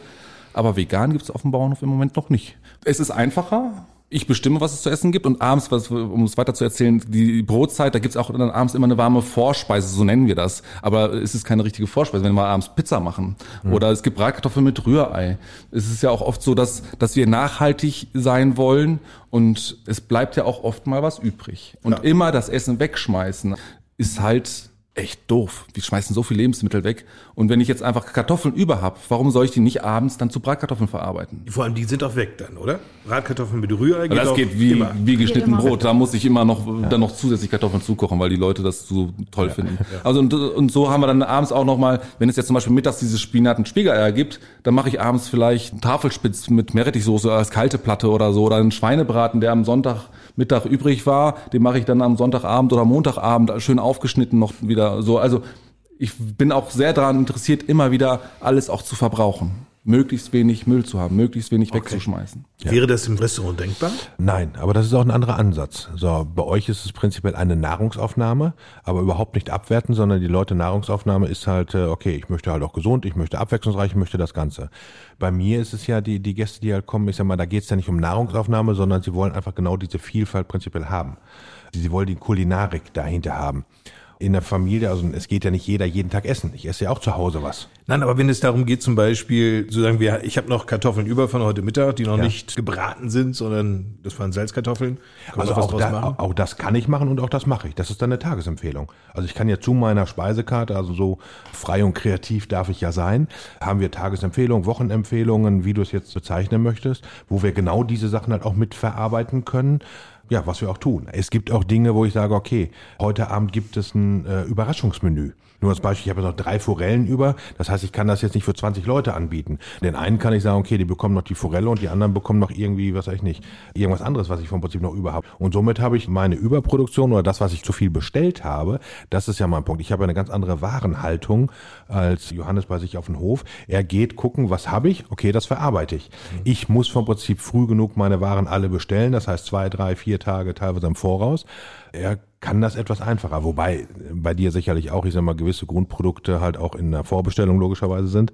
Aber vegan gibt es auf dem Bauernhof im Moment noch nicht. Es ist einfacher. Ich bestimme, was es zu essen gibt und abends, was, um es weiter zu erzählen, die Brotzeit, da gibt's auch dann abends immer eine warme Vorspeise, so nennen wir das. Aber es ist keine richtige Vorspeise, wenn wir abends Pizza machen. Oder es gibt Bratkartoffeln mit Rührei. Es ist ja auch oft so, dass, dass wir nachhaltig sein wollen und es bleibt ja auch oft mal was übrig. Und immer das Essen wegschmeißen ist halt echt doof. Wir schmeißen so viel Lebensmittel weg. Und wenn ich jetzt einfach Kartoffeln über hab, warum soll ich die nicht abends dann zu Bratkartoffeln verarbeiten? Vor allem, die sind auch weg dann, oder? Bratkartoffeln mit Rührei Das auch geht wie, immer. wie geschnitten immer. Brot. Da muss ich immer noch dann noch zusätzlich Kartoffeln zukochen, weil die Leute das so toll finden. Also und, und so haben wir dann abends auch noch mal, wenn es jetzt zum Beispiel mittags diese Spinaten Spiegeleier gibt, dann mache ich abends vielleicht einen Tafelspitz mit Meerrettichsoße als kalte Platte oder so oder einen Schweinebraten, der am Sonntagmittag übrig war, den mache ich dann am Sonntagabend oder Montagabend schön aufgeschnitten noch wieder so. Also ich bin auch sehr daran interessiert, immer wieder alles auch zu verbrauchen. Möglichst wenig Müll zu haben, möglichst wenig wegzuschmeißen. Wäre das im Restaurant denkbar? Nein, aber das ist auch ein anderer Ansatz. So, bei euch ist es prinzipiell eine Nahrungsaufnahme, aber überhaupt nicht abwerten, sondern die Leute Nahrungsaufnahme ist halt, äh, okay, ich möchte halt auch gesund, ich möchte abwechslungsreich, ich möchte das Ganze. Bei mir ist es ja die, die Gäste, die halt kommen, ich sag mal, da geht es ja nicht um Nahrungsaufnahme, sondern sie wollen einfach genau diese Vielfalt prinzipiell haben. Sie wollen die Kulinarik dahinter haben. In der Familie, also es geht ja nicht jeder jeden Tag essen. Ich esse ja auch zu Hause was. Nein, aber wenn es darum geht, zum Beispiel zu sagen, wir, ich habe noch Kartoffeln über von heute Mittag, die noch Ja. nicht gebraten sind, sondern das waren Salzkartoffeln. Kann Also auch, da, auch das kann ich machen und auch das mache ich. Das ist dann eine Tagesempfehlung. Also ich kann ja zu meiner Speisekarte, also so frei und kreativ darf ich ja sein, haben wir Tagesempfehlungen, Wochenempfehlungen, wie du es jetzt bezeichnen möchtest, wo wir genau diese Sachen halt auch mit verarbeiten können. Ja, was wir auch tun. Es gibt auch Dinge, wo ich sage, okay, heute Abend gibt es ein äh, Überraschungsmenü. Nur als Beispiel, ich habe noch drei Forellen über. Das heißt, ich kann das jetzt nicht für 20 Leute anbieten. Den einen kann ich sagen, okay, die bekommen noch die Forelle und die anderen bekommen noch irgendwie, was weiß ich nicht, irgendwas anderes, was ich vom Prinzip noch über habe. Und somit habe ich meine Überproduktion oder das, was ich zu viel bestellt habe, das ist ja mein Punkt. Ich habe eine ganz andere Warenhaltung als Johannes bei sich auf dem Hof. Er geht gucken, was habe ich? Okay, das verarbeite ich. Ich muss vom Prinzip früh genug meine Waren alle bestellen. Das heißt zwei, drei, vier Tage teilweise im Voraus. Er kann das etwas einfacher, wobei bei dir sicherlich auch, ich sag mal, gewisse Grundprodukte halt auch in der Vorbestellung logischerweise sind.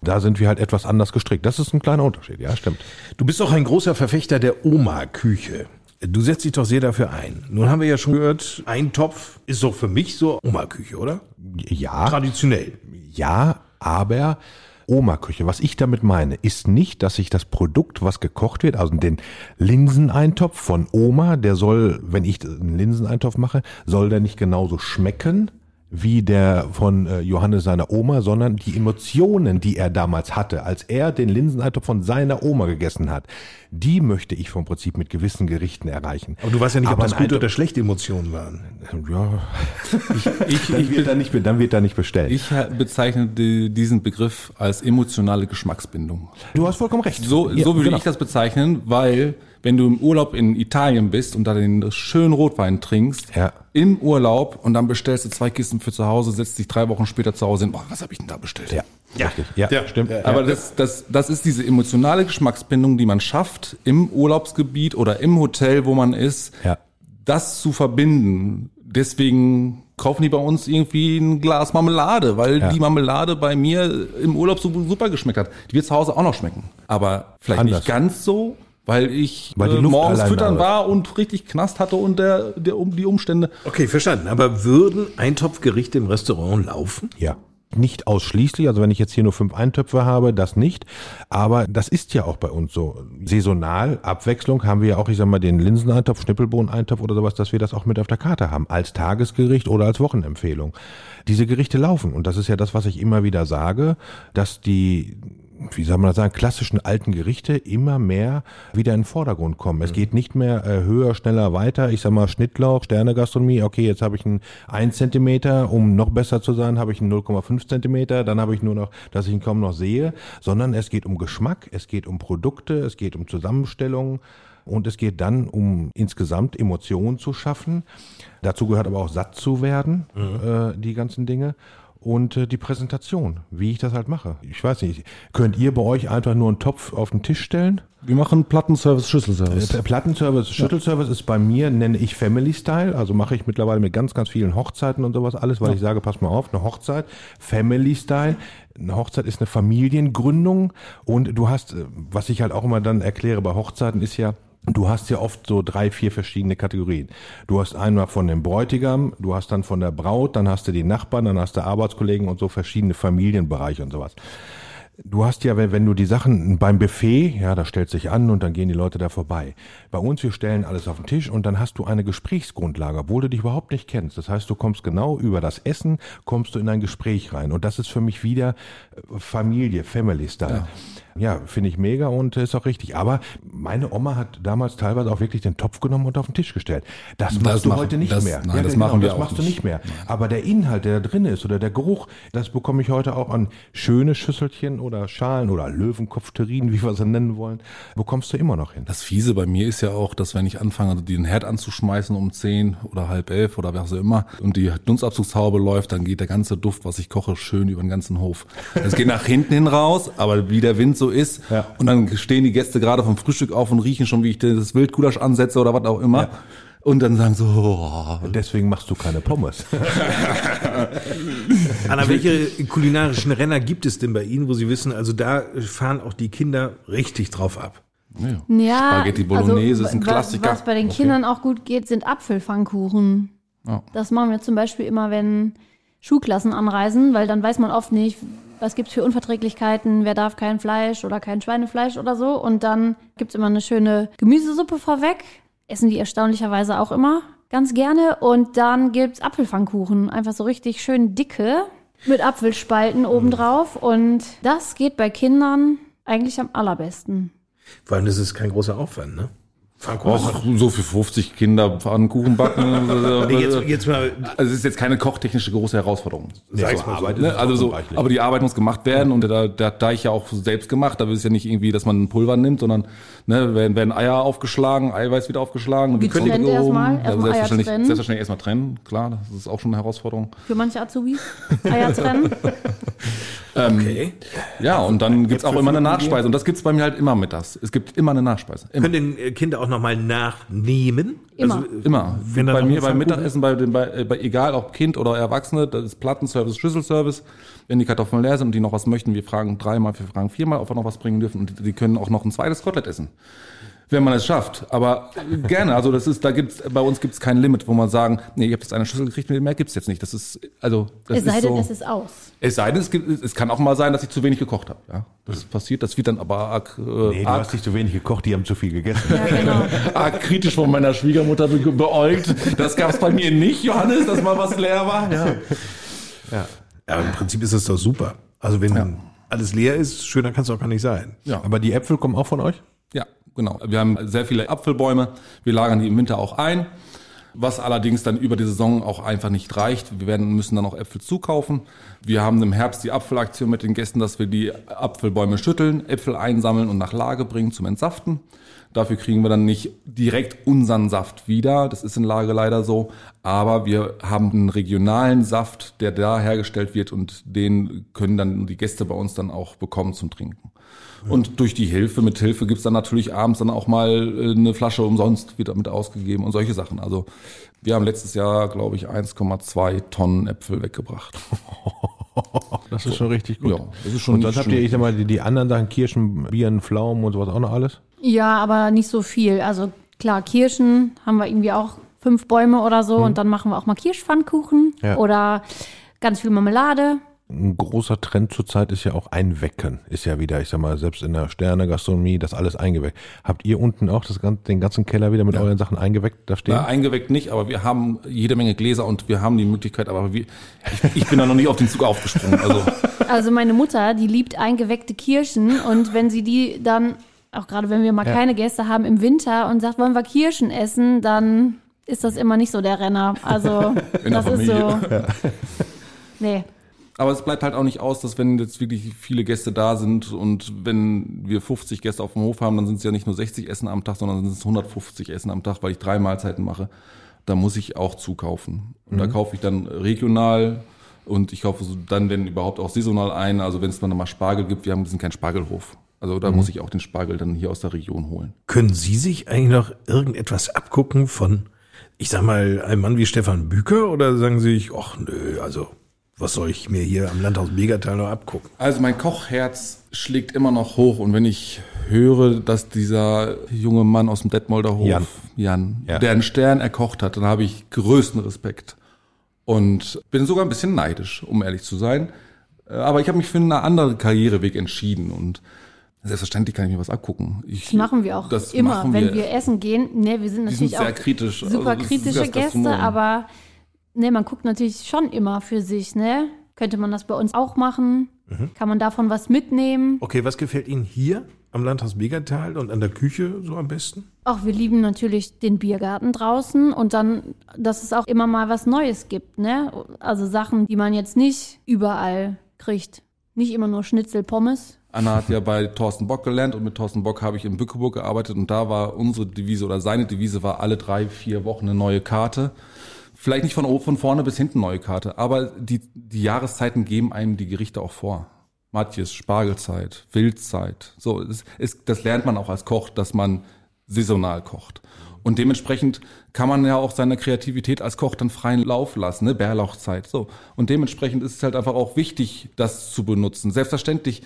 Da sind wir halt etwas anders gestrickt. Das ist ein kleiner Unterschied, ja, stimmt. Du bist doch ein großer Verfechter der Oma-Küche. Du setzt dich doch sehr dafür ein. Nun haben wir ja schon gehört, ein Topf ist doch für mich so Oma-Küche, oder? Ja, Traditionell. ja, aber Oma-Küche, was ich damit meine, ist nicht, dass ich das Produkt, was gekocht wird, also den Linseneintopf von Oma, der soll, wenn ich einen Linseneintopf mache, soll der nicht genauso schmecken wie der von äh, Johannes seiner Oma, sondern die Emotionen, die er damals hatte, als er den Linseneintopf von seiner Oma gegessen hat, die möchte ich vom Prinzip mit gewissen Gerichten erreichen. Aber du weißt ja nicht, ob Aber das ein gute Eintopf- oder schlechte Emotionen waren. Ja, ich, dann, wird da nicht, dann wird da nicht bestellt. Ich bezeichne die, diesen Begriff als emotionale Geschmacksbindung. du hast vollkommen recht. So, Ja, so würde genau. ich das bezeichnen, weil wenn du im Urlaub in Italien bist und da den schönen Rotwein trinkst, Ja. im Urlaub und dann bestellst du zwei Kisten für zu Hause, setzt dich drei Wochen später zu Hause hin, boah, was habe ich denn da bestellt? Ja, richtig. Ja, Ja. stimmt. Ja. Aber das, das, das ist diese emotionale Geschmacksbindung, die man schafft im Urlaubsgebiet oder im Hotel, wo man ist, Ja. das zu verbinden. Deswegen kaufen die bei uns irgendwie ein Glas Marmelade, weil Ja. die Marmelade bei mir im Urlaub so super geschmeckt hat. Die wird zu Hause auch noch schmecken. Aber vielleicht Anders. nicht ganz so, weil ich Weil die äh, morgens füttern war und richtig Knast hatte und der, der um die Umstände. Okay, verstanden. Aber würden Eintopfgerichte im Restaurant laufen? Ja. Nicht ausschließlich, also wenn ich jetzt hier nur fünf Eintöpfe habe, das nicht. Aber das ist ja auch bei uns so. Saisonal, Abwechslung haben wir ja auch, ich sag mal, den Linseneintopf, Schnippelbohneneintopf oder sowas, dass wir das auch mit auf der Karte haben. Als Tagesgericht oder als Wochenempfehlung. Diese Gerichte laufen. Und das ist ja das, was ich immer wieder sage, dass die wie soll man das sagen, klassischen alten Gerichte immer mehr wieder in den Vordergrund kommen. Es geht nicht mehr äh, höher, schneller, weiter. Ich sag mal Schnittlauch, Sternegastronomie, okay, jetzt habe ich einen 1 Zentimeter, um noch besser zu sein, habe ich einen 0,5 Zentimeter, dann habe ich nur noch, dass ich ihn kaum noch sehe, sondern es geht um Geschmack, es geht um Produkte, es geht um Zusammenstellung. Und es geht dann um insgesamt Emotionen zu schaffen. Dazu gehört aber auch satt zu werden, äh, die ganzen Dinge und äh, die Präsentation, wie ich das halt mache. Ich weiß nicht, könnt ihr bei euch einfach nur einen Topf auf den Tisch stellen? Wir machen Plattenservice, Schüsselservice. Äh, Plattenservice, Schüttelservice ist bei mir, nenne ich Family Style, also mache ich mittlerweile mit ganz, ganz vielen Hochzeiten und sowas alles, weil ich sage, pass mal auf, eine Hochzeit, Family Style, eine Hochzeit ist eine Familiengründung und du hast, äh, was ich halt auch immer dann erkläre bei Hochzeiten ist ja, Du hast ja oft so drei, vier verschiedene Kategorien. Du hast einmal von dem Bräutigam, du hast dann von der Braut, dann hast du die Nachbarn, dann hast du Arbeitskollegen und so verschiedene Familienbereiche und sowas. Du hast ja, wenn, du die Sachen beim Buffet, ja, da stellt sich an und dann gehen die Leute da vorbei. Bei uns, wir stellen alles auf den Tisch und dann hast du eine Gesprächsgrundlage, obwohl du dich überhaupt nicht kennst. Das heißt, du kommst genau über das Essen, kommst du in ein Gespräch rein. Und das ist für mich wieder äh, Familie, Family Style. Ja, finde ich mega und ist auch richtig. Aber meine Oma hat damals teilweise auch wirklich den Topf genommen und auf den Tisch gestellt. Das Das machst du machen- heute nicht das- mehr. nein, das machen wir das auch machst du nicht. mehr. Aber der Inhalt, der da drin ist oder der Geruch, das bekomme ich heute auch an schöne Schüsselchen oder Schalen oder Löwenkopfterrinen, wie wir sie nennen wollen, bekommst du immer noch hin. Das Fiese bei mir ist ja auch, dass wenn ich anfange, den Herd anzuschmeißen um 10 oder halb elf oder was auch immer und die Dunstabzugshaube läuft, dann geht der ganze Duft, was ich koche, schön über den ganzen Hof. Es geht nach hinten hin raus, aber wie der Wind so ist. Ja. Und dann stehen die Gäste gerade vom Frühstück auf und riechen schon, wie ich das Wildgulasch ansetze oder was auch immer. Und dann sagen so, oh, Deswegen machst du keine Pommes. Anna, welche kulinarischen Renner gibt es denn bei Ihnen, wo Sie wissen, also da fahren auch die Kinder richtig drauf ab? Ja, Spaghetti Bolognese ist ein Klassiker. Was bei den Kindern auch gut geht, sind Apfelpfannkuchen. Ja. Das machen wir zum Beispiel immer, wenn Schulklassen anreisen, weil dann weiß man oft nicht, was gibt's für Unverträglichkeiten, wer darf kein Fleisch oder kein Schweinefleisch oder so. Und dann gibt's immer eine schöne Gemüsesuppe vorweg. Essen die erstaunlicherweise auch immer ganz gerne. Und dann gibt's Apfelpfannkuchen, einfach so richtig schön dicke mit Apfelspalten obendrauf. Und das geht bei Kindern eigentlich am allerbesten. Vor allem, das ist kein großer Aufwand, ne? Auch so für 50 Kinder Pfannkuchen backen. Nee, jetzt, jetzt mal, Also es ist jetzt keine kochtechnische große Herausforderung. Mal so. Arbeit Ne? es Also so, aber die Arbeit muss gemacht werden und da, da, da ich ja auch selbst gemacht, da ist ja nicht irgendwie, dass man ein Pulver nimmt, sondern ne, werden, werden Eier aufgeschlagen, Eiweiß wieder aufgeschlagen. Kündigung. erstmal, Ja, erstmal Eier selbstverständlich, trennen. selbstverständlich erstmal trennen, klar, das ist auch schon eine Herausforderung. Für manche Azubis. Eier trennen. okay. Ja, und dann gibt's auch immer eine Nachspeise und das gibt's bei mir halt immer mittags. Es gibt immer eine Nachspeise. Immer. Können denn äh, Kinder auch nochmal nachnehmen? Immer. Also, Immer. Wenn bei mir beim Mittagessen, bei, den, bei, äh, bei egal ob Kind oder Erwachsene, das ist Plattenservice, Schlüsselservice. Wenn die Kartoffeln leer sind und die noch was möchten, wir fragen dreimal, wir fragen viermal, ob wir noch was bringen dürfen und die, die können auch noch ein zweites Kotelett essen. Wenn man es schafft. Aber gerne. Also das ist, da gibt's, bei uns gibt's kein Limit, wo man sagen, nee, ihr habt jetzt eine Schüssel gekriegt, mehr gibt's jetzt nicht. Das ist, also, das Es sei ist denn, so. es ist aus. Es sei denn, es, gibt, es kann auch mal sein, dass ich zu wenig gekocht habe. Ja, das passiert. Das wird dann aber arg, äh, Nee, du arg, hast nicht so wenig gekocht, die haben zu viel gegessen. Ja, genau. arg kritisch von meiner Schwiegermutter be beäugt. Das gab's bei mir nicht, Johannes, dass mal was leer war. Ja. Ja. Aber im Prinzip ist das doch super. Also wenn alles leer ist, schöner kann es auch gar nicht sein. Ja. Aber die Äpfel kommen auch von euch? Genau. Wir haben sehr viele Apfelbäume. Wir lagern die im Winter auch ein. Was allerdings dann über die Saison auch einfach nicht reicht. Wir werden, müssen dann auch Äpfel zukaufen. Wir haben im Herbst die Apfelaktion mit den Gästen, dass wir die Apfelbäume schütteln, Äpfel einsammeln und nach Lage bringen zum Entsaften. Dafür kriegen wir dann nicht direkt unseren Saft wieder. Das ist in Lage leider so. Aber wir haben einen regionalen Saft, der da hergestellt wird und den können dann die Gäste bei uns dann auch bekommen zum Trinken. Und durch die Hilfe, mit Hilfe gibt's dann natürlich abends dann auch mal äh, eine Flasche umsonst wird damit ausgegeben und solche Sachen. Also wir haben letztes Jahr, glaube ich, 1,2 Tonnen Äpfel weggebracht. Das ist schon richtig gut. Ja, das ist schon Und schon habt ihr, ich sag mal, die, die anderen Sachen, Kirschen, Bieren, Pflaumen und sowas auch noch alles? Ja, aber nicht so viel. Also klar, Kirschen haben wir irgendwie auch fünf Bäume oder so und dann machen wir auch mal Kirschpfannkuchen Ja. oder ganz viel Marmelade. Ein großer Trend zurzeit ist ja auch Einwecken. Ist ja wieder, ich sag mal, selbst in der Sterne-Gastronomie, das alles eingeweckt. Habt ihr unten auch das, den ganzen Keller wieder mit euren Sachen eingeweckt da stehen? Na, eingeweckt nicht, aber wir haben jede Menge Gläser und wir haben die Möglichkeit, aber wir, ich, ich bin da noch nicht auf den Zug aufgesprungen. Also Also meine Mutter, die liebt eingeweckte Kirschen und wenn sie die dann, auch gerade wenn wir mal keine Gäste haben im Winter und sagt, wollen wir Kirschen essen, dann ist das immer nicht so der Renner. Also In das ist so. Familie. Nee. Aber es bleibt halt auch nicht aus, dass wenn jetzt wirklich viele Gäste da sind und wenn wir 50 Gäste auf dem Hof haben, dann sind es ja nicht nur 60 Essen am Tag, sondern sind es 150 Essen am Tag, weil ich drei Mahlzeiten mache. Da muss ich auch zukaufen. Und da kaufe ich dann regional und ich kaufe dann, wenn überhaupt auch saisonal ein. Also wenn es dann mal Spargel gibt, wir haben wir sind kein Spargelhof. Also da muss ich auch den Spargel dann hier aus der Region holen. Können Sie sich eigentlich noch irgendetwas abgucken von, ich sag mal, einem Mann wie Stefan Büker oder sagen Sie sich, ach nö, also was soll ich mir hier am Landhaus Megatal noch abgucken? Also mein Kochherz schlägt immer noch hoch und wenn ich höre, dass dieser junge Mann aus dem Detmolder Hof, Jan. Jan, Ja. der einen Stern erkocht hat, dann habe ich größten Respekt und bin sogar ein bisschen neidisch, um ehrlich zu sein. Äh, Aber ich habe mich für einen anderen Karriereweg entschieden und selbstverständlich kann ich mir was abgucken. Ich, Das machen wir auch das immer, machen wenn wir essen gehen. Ne, wir sind natürlich sind sehr auch kritisch. super Also das ist kritische Gäste, aber ne, man guckt natürlich schon immer für sich, ne? Könnte man das bei uns auch machen? Mhm. Kann man davon was mitnehmen? Okay, was gefällt Ihnen hier am Landhaus Megatal und an der Küche so am besten? Auch wir lieben natürlich den Biergarten draußen und dann, dass es auch immer mal was Neues gibt, ne? Also Sachen, die man jetzt nicht überall kriegt. Nicht immer nur Schnitzel, Pommes. Anna hat ja bei Thorsten Bock gelernt und mit Thorsten Bock habe ich in Bückeburg gearbeitet und da war unsere Devise oder seine Devise war alle drei, vier Wochen eine neue Karte. Vielleicht nicht von, von vorne bis hinten neue Karte, aber die, die Jahreszeiten geben einem die Gerichte auch vor. Matjes, Spargelzeit, Wildzeit. So, es, es, das lernt man auch als Koch, dass man saisonal kocht. Und dementsprechend kann man ja auch seine Kreativität als Koch dann freien Lauf lassen, ne? Bärlauchzeit. So. Und dementsprechend ist es halt einfach auch wichtig, das zu benutzen. Selbstverständlich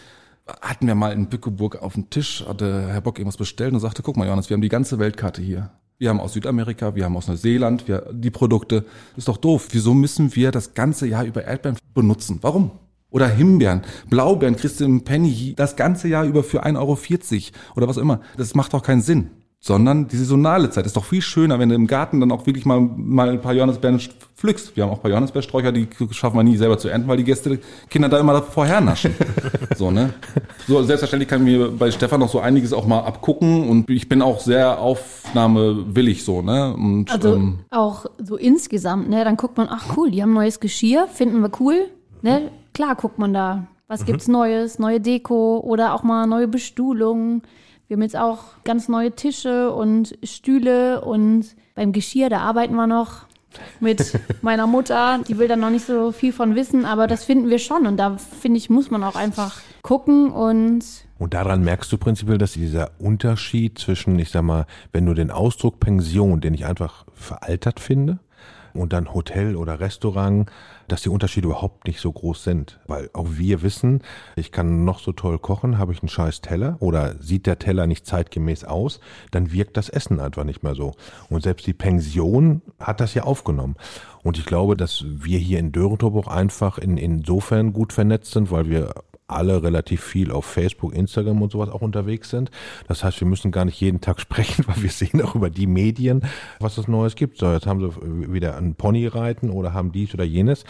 hatten wir mal in Bückeburg auf dem Tisch, hatte Herr Bock irgendwas bestellt und sagte, guck mal, Johannes, wir haben die ganze Weltkarte hier. Wir haben aus Südamerika, wir haben aus Neuseeland, wir, die Produkte. Ist doch doof. Wieso müssen wir das ganze Jahr über Erdbeeren benutzen? Warum? Oder Himbeeren, Blaubeeren kriegst du im Penny das ganze Jahr über für 1,40 Euro oder was immer. Das macht doch keinen Sinn. Sondern die saisonale Zeit ist doch viel schöner, wenn du im Garten dann auch wirklich mal, mal ein paar Johannisbeeren pflückst. Wir haben auch ein paar Johannisbeersträucher, die schaffen wir nie selber zu ernten, weil die Gäste, Kinder da immer vorher naschen. so, ne? So, selbstverständlich kann ich mir bei Stefan noch so einiges auch mal abgucken und ich bin auch sehr aufnahmewillig so, ne? Und, Also ähm, auch so insgesamt, ne? Dann guckt man, ach cool, die haben neues Geschirr, finden wir cool. Ne? Klar guckt man da, was gibt's Neues, neue Deko oder auch mal neue Bestuhlung. Wir haben jetzt auch ganz neue Tische und Stühle und beim Geschirr, da arbeiten wir noch mit meiner Mutter. Die will da noch nicht so viel von wissen, aber das finden wir schon. Und da finde ich, muss man auch einfach gucken und Und daran merkst du prinzipiell, dass dieser Unterschied zwischen, ich sag mal, wenn du den Ausdruck Pension, den ich einfach veraltert finde, und dann Hotel oder Restaurant, dass die Unterschiede überhaupt nicht so groß sind. Weil auch wir wissen, ich kann noch so toll kochen, habe ich einen scheiß Teller oder sieht der Teller nicht zeitgemäß aus, dann wirkt das Essen einfach nicht mehr so. Und selbst die Pension hat das ja aufgenommen. Und ich glaube, dass wir hier in Dörentrup auch einfach in, insofern gut vernetzt sind, weil wir alle relativ viel auf Facebook, Instagram und sowas auch unterwegs sind. Das heißt, wir müssen gar nicht jeden Tag sprechen, weil wir sehen auch über die Medien, was es Neues gibt. So, jetzt haben sie wieder ein Pony reiten oder haben dies oder jenes.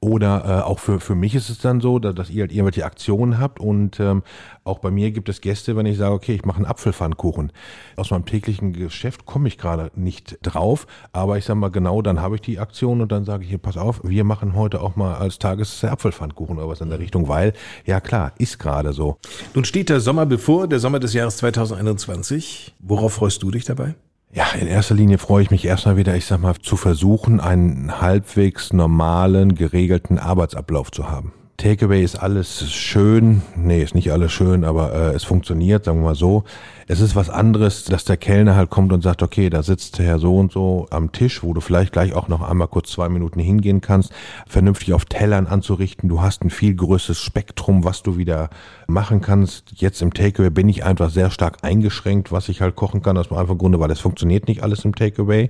Oder äh, auch für, für mich ist es dann so, dass, dass ihr halt irgendwelche Aktionen habt und ähm, auch bei mir gibt es Gäste, wenn ich sage, okay, ich mache einen Apfelpfannkuchen. Aus meinem täglichen Geschäft komme ich gerade nicht drauf, aber ich sage mal genau, dann habe ich die Aktion und dann sage ich hier, pass auf, wir machen heute auch mal als Tages Apfelpfannkuchen oder was in der Richtung, weil, ja klar, ist gerade so. Nun steht der Sommer bevor, der Sommer des Jahres 2021. Worauf freust du dich dabei? Ja, in erster Linie freue ich mich erstmal wieder, ich sag mal, zu versuchen, einen halbwegs normalen, geregelten Arbeitsablauf zu haben. Takeaway ist alles schön. Nee, ist nicht alles schön, aber äh, es funktioniert, sagen wir mal so. Es ist was anderes, dass der Kellner halt kommt und sagt, okay, da sitzt der Herr so und so am Tisch, wo du vielleicht gleich auch noch einmal kurz zwei Minuten hingehen kannst, vernünftig auf Tellern anzurichten. Du hast ein viel größeres Spektrum, was du wieder machen kannst. Jetzt im Takeaway bin ich einfach sehr stark eingeschränkt, was ich halt kochen kann, aus dem einfachen Grunde, weil es funktioniert nicht alles im Takeaway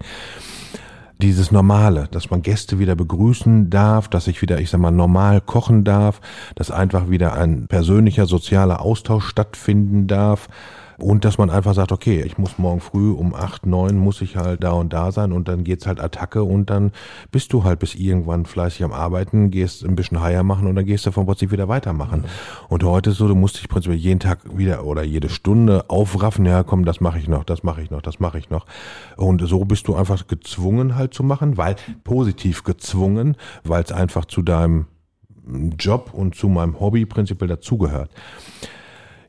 dieses Normale, dass man Gäste wieder begrüßen darf, dass ich wieder, ich sag mal, normal kochen darf, dass einfach wieder ein persönlicher sozialer Austausch stattfinden darf und dass man einfach sagt, okay, ich muss morgen früh um acht, neun muss ich halt da und da sein und dann geht's halt Attacke und dann bist du halt bis irgendwann fleißig am Arbeiten, gehst ein bisschen Haier machen und dann gehst du vom Prinzip wieder weitermachen. Mhm. Und heute ist so, du musst dich prinzipiell jeden Tag wieder oder jede Stunde aufraffen, ja komm, das mache ich noch, das mache ich noch, das mache ich noch. Und so bist du einfach gezwungen halt zu machen, weil positiv gezwungen, weil es einfach zu deinem Job und zu meinem Hobby prinzipiell dazugehört.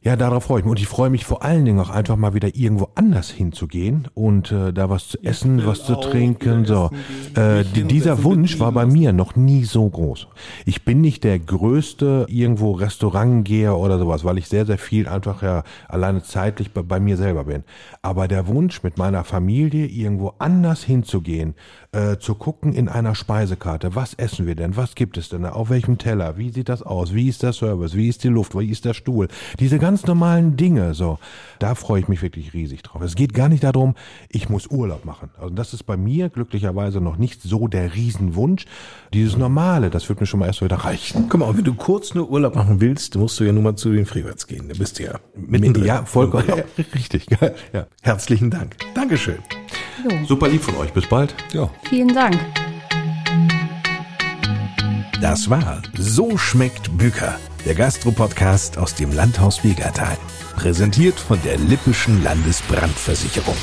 Ja, darauf freue ich mich. Und ich freue mich vor allen Dingen auch einfach mal wieder irgendwo anders hinzugehen und äh, da was zu essen, was zu trinken. So, äh, dieser Wunsch war bei mir noch nie so groß. Ich bin nicht der größte irgendwo Restaurantgeher oder sowas, weil ich sehr, sehr viel einfach ja alleine zeitlich bei, bei mir selber bin. Aber der Wunsch, mit meiner Familie irgendwo anders hinzugehen, äh, zu gucken in einer Speisekarte, was essen wir denn, was gibt es denn, auf welchem Teller, wie sieht das aus, wie ist der Service, wie ist die Luft, wie ist der Stuhl, diese ganz normalen Dinge, so, da freue ich mich wirklich riesig drauf. Es geht gar nicht darum, ich muss Urlaub machen. Also das ist bei mir glücklicherweise noch nicht so der Riesenwunsch. Dieses Normale, das wird mir schon mal erst wieder reichen. Guck mal, wenn du kurz nur Urlaub machen willst, musst du ja nun mal zu den Freewords gehen. Da bist du ja mit Ja, vollkommen. Richtig. Ja. Herzlichen Dank. Dankeschön. Jo. Super lieb von euch. Bis bald. Ja. Vielen Dank. Das war So schmeckt Büker, der Gastro-Podcast aus dem Landhaus Wegertal. Präsentiert von der Lippischen Landesbrandversicherung.